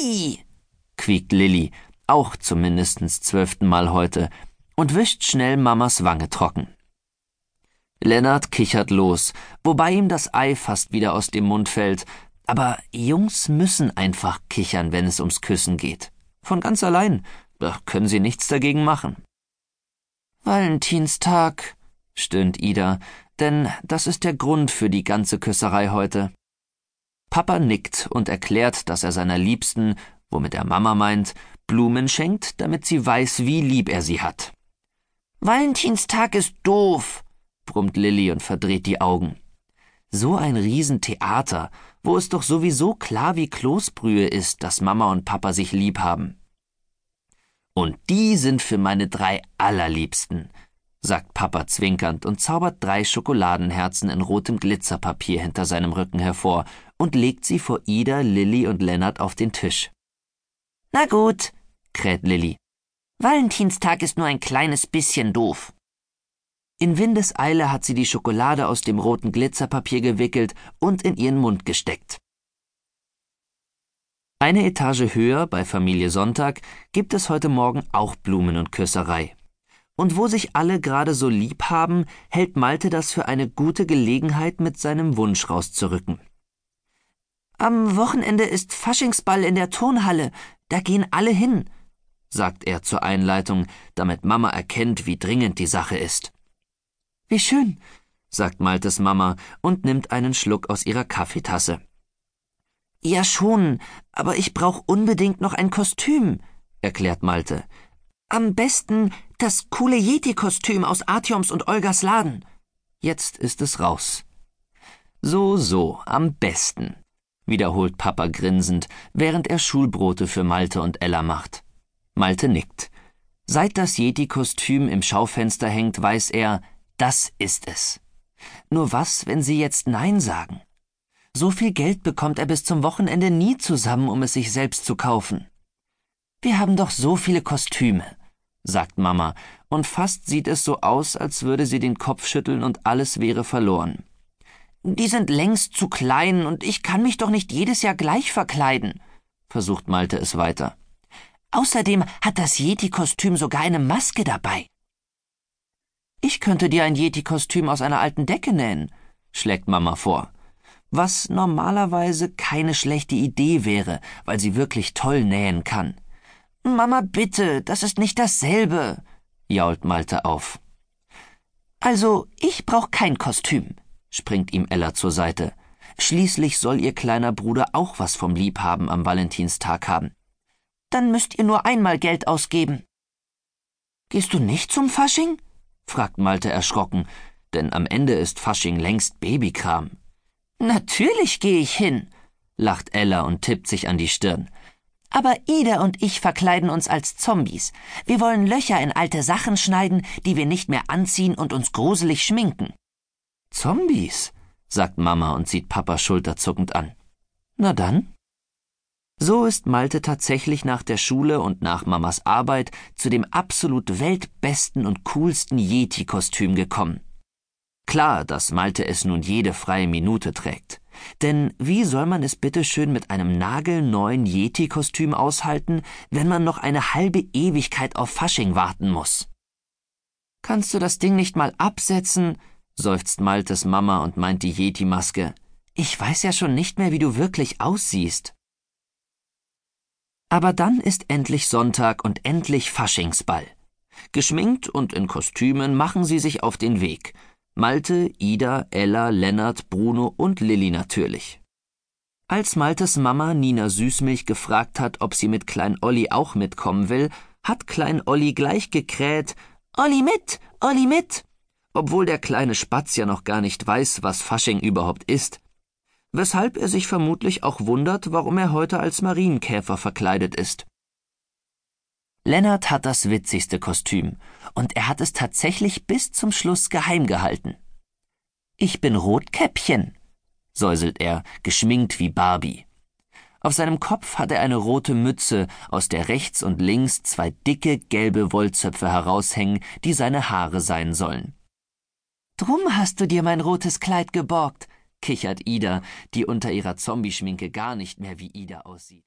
Ui! quiekt Lilly, auch zum mindestens zwölften Mal heute, und wischt schnell Mamas Wange trocken. Lennart kichert los, wobei ihm das Ei fast wieder aus dem Mund fällt, aber Jungs müssen einfach kichern, wenn es ums Küssen geht. Von ganz allein, da können sie nichts dagegen machen. Valentinstag, stöhnt Ida, denn das ist der Grund für die ganze Küsserei heute. Papa nickt und erklärt, dass er seiner Liebsten, womit er Mama meint, Blumen schenkt, damit sie weiß, wie lieb er sie hat. Valentinstag ist doof, brummt Lilly und verdreht die Augen. So ein Riesentheater, wo es doch sowieso klar wie Kloßbrühe ist, dass Mama und Papa sich lieb haben. Und die sind für meine drei allerliebsten, sagt Papa zwinkernd und zaubert drei Schokoladenherzen in rotem Glitzerpapier hinter seinem Rücken hervor und legt sie vor Ida, Lilly und Lennart auf den Tisch. Na gut, kräht Lilly. Valentinstag ist nur ein kleines bisschen doof. In Windeseile hat sie die Schokolade aus dem roten Glitzerpapier gewickelt und in ihren Mund gesteckt. Eine Etage höher bei Familie Sonntag gibt es heute Morgen auch Blumen und Küsserei. Und wo sich alle gerade so lieb haben, hält Malte das für eine gute Gelegenheit, mit seinem Wunsch rauszurücken. Am Wochenende ist Faschingsball in der Turnhalle, da gehen alle hin, sagt er zur Einleitung, damit Mama erkennt, wie dringend die Sache ist. Wie schön, sagt Maltes Mama und nimmt einen Schluck aus ihrer Kaffeetasse. Ja schon, aber ich brauch unbedingt noch ein Kostüm, erklärt Malte. Am besten das coole Yeti-Kostüm aus Artyoms und Olgas Laden. Jetzt ist es raus. So, so, am besten, wiederholt Papa grinsend, während er Schulbrote für Malte und Ella macht. Malte nickt. Seit das Yeti-Kostüm im Schaufenster hängt, weiß er, das ist es. Nur was, wenn Sie jetzt Nein sagen? So viel Geld bekommt er bis zum Wochenende nie zusammen, um es sich selbst zu kaufen. Wir haben doch so viele Kostüme, sagt Mama, und fast sieht es so aus, als würde sie den Kopf schütteln und alles wäre verloren. Die sind längst zu klein und ich kann mich doch nicht jedes Jahr gleich verkleiden, versucht Malte es weiter. Außerdem hat das Yeti-Kostüm sogar eine Maske dabei. Ich könnte dir ein Yeti-Kostüm aus einer alten Decke nähen, schlägt Mama vor. Was normalerweise keine schlechte Idee wäre, weil sie wirklich toll nähen kann. Mama, bitte, das ist nicht dasselbe, jault Malte auf. Also, ich brauch kein Kostüm, springt ihm Ella zur Seite. Schließlich soll ihr kleiner Bruder auch was vom Liebhaben am Valentinstag haben. Dann müsst ihr nur einmal Geld ausgeben. Gehst du nicht zum Fasching? fragt Malte erschrocken, denn am Ende ist Fasching längst Babykram. Natürlich gehe ich hin, lacht Ella und tippt sich an die Stirn. Aber Ida und ich verkleiden uns als Zombies. Wir wollen Löcher in alte Sachen schneiden, die wir nicht mehr anziehen und uns gruselig schminken. Zombies, sagt Mama und sieht Papa schulterzuckend an. Na dann? So ist Malte tatsächlich nach der Schule und nach Mamas Arbeit zu dem absolut weltbesten und coolsten Yeti-Kostüm gekommen. Klar, dass Malte es nun jede freie Minute trägt. Denn wie soll man es bitte schön mit einem nagelneuen Yeti-Kostüm aushalten, wenn man noch eine halbe Ewigkeit auf Fasching warten muss? Kannst du das Ding nicht mal absetzen? seufzt Maltes Mama und meint die Yeti-Maske. Ich weiß ja schon nicht mehr, wie du wirklich aussiehst. Aber dann ist endlich Sonntag und endlich Faschingsball. Geschminkt und in Kostümen machen sie sich auf den Weg. Malte, Ida, Ella, Lennart, Bruno und Lilli natürlich. Als Maltes Mama Nina Süßmilch gefragt hat, ob sie mit Klein Olli auch mitkommen will, hat Klein Olli gleich gekräht, Olli mit, Olli mit, obwohl der kleine Spatz ja noch gar nicht weiß, was Fasching überhaupt ist weshalb er sich vermutlich auch wundert, warum er heute als Marienkäfer verkleidet ist. Lennart hat das witzigste Kostüm, und er hat es tatsächlich bis zum Schluss geheim gehalten. Ich bin Rotkäppchen, säuselt er, geschminkt wie Barbie. Auf seinem Kopf hat er eine rote Mütze, aus der rechts und links zwei dicke gelbe Wollzöpfe heraushängen, die seine Haare sein sollen. Drum hast du dir mein rotes Kleid geborgt, kichert Ida, die unter ihrer Zombieschminke gar nicht mehr wie Ida aussieht.